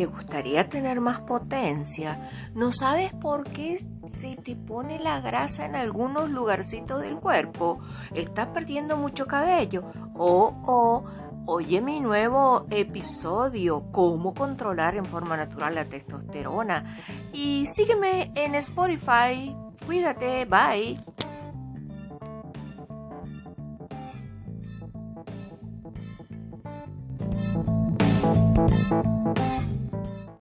¿Te gustaría tener más potencia? ¿No sabes por qué si te pone la grasa en algunos lugarcitos del cuerpo? ¿Estás perdiendo mucho cabello? O, oh, oh, oye mi nuevo episodio, cómo controlar en forma natural la testosterona. Y sígueme en Spotify. Cuídate, bye.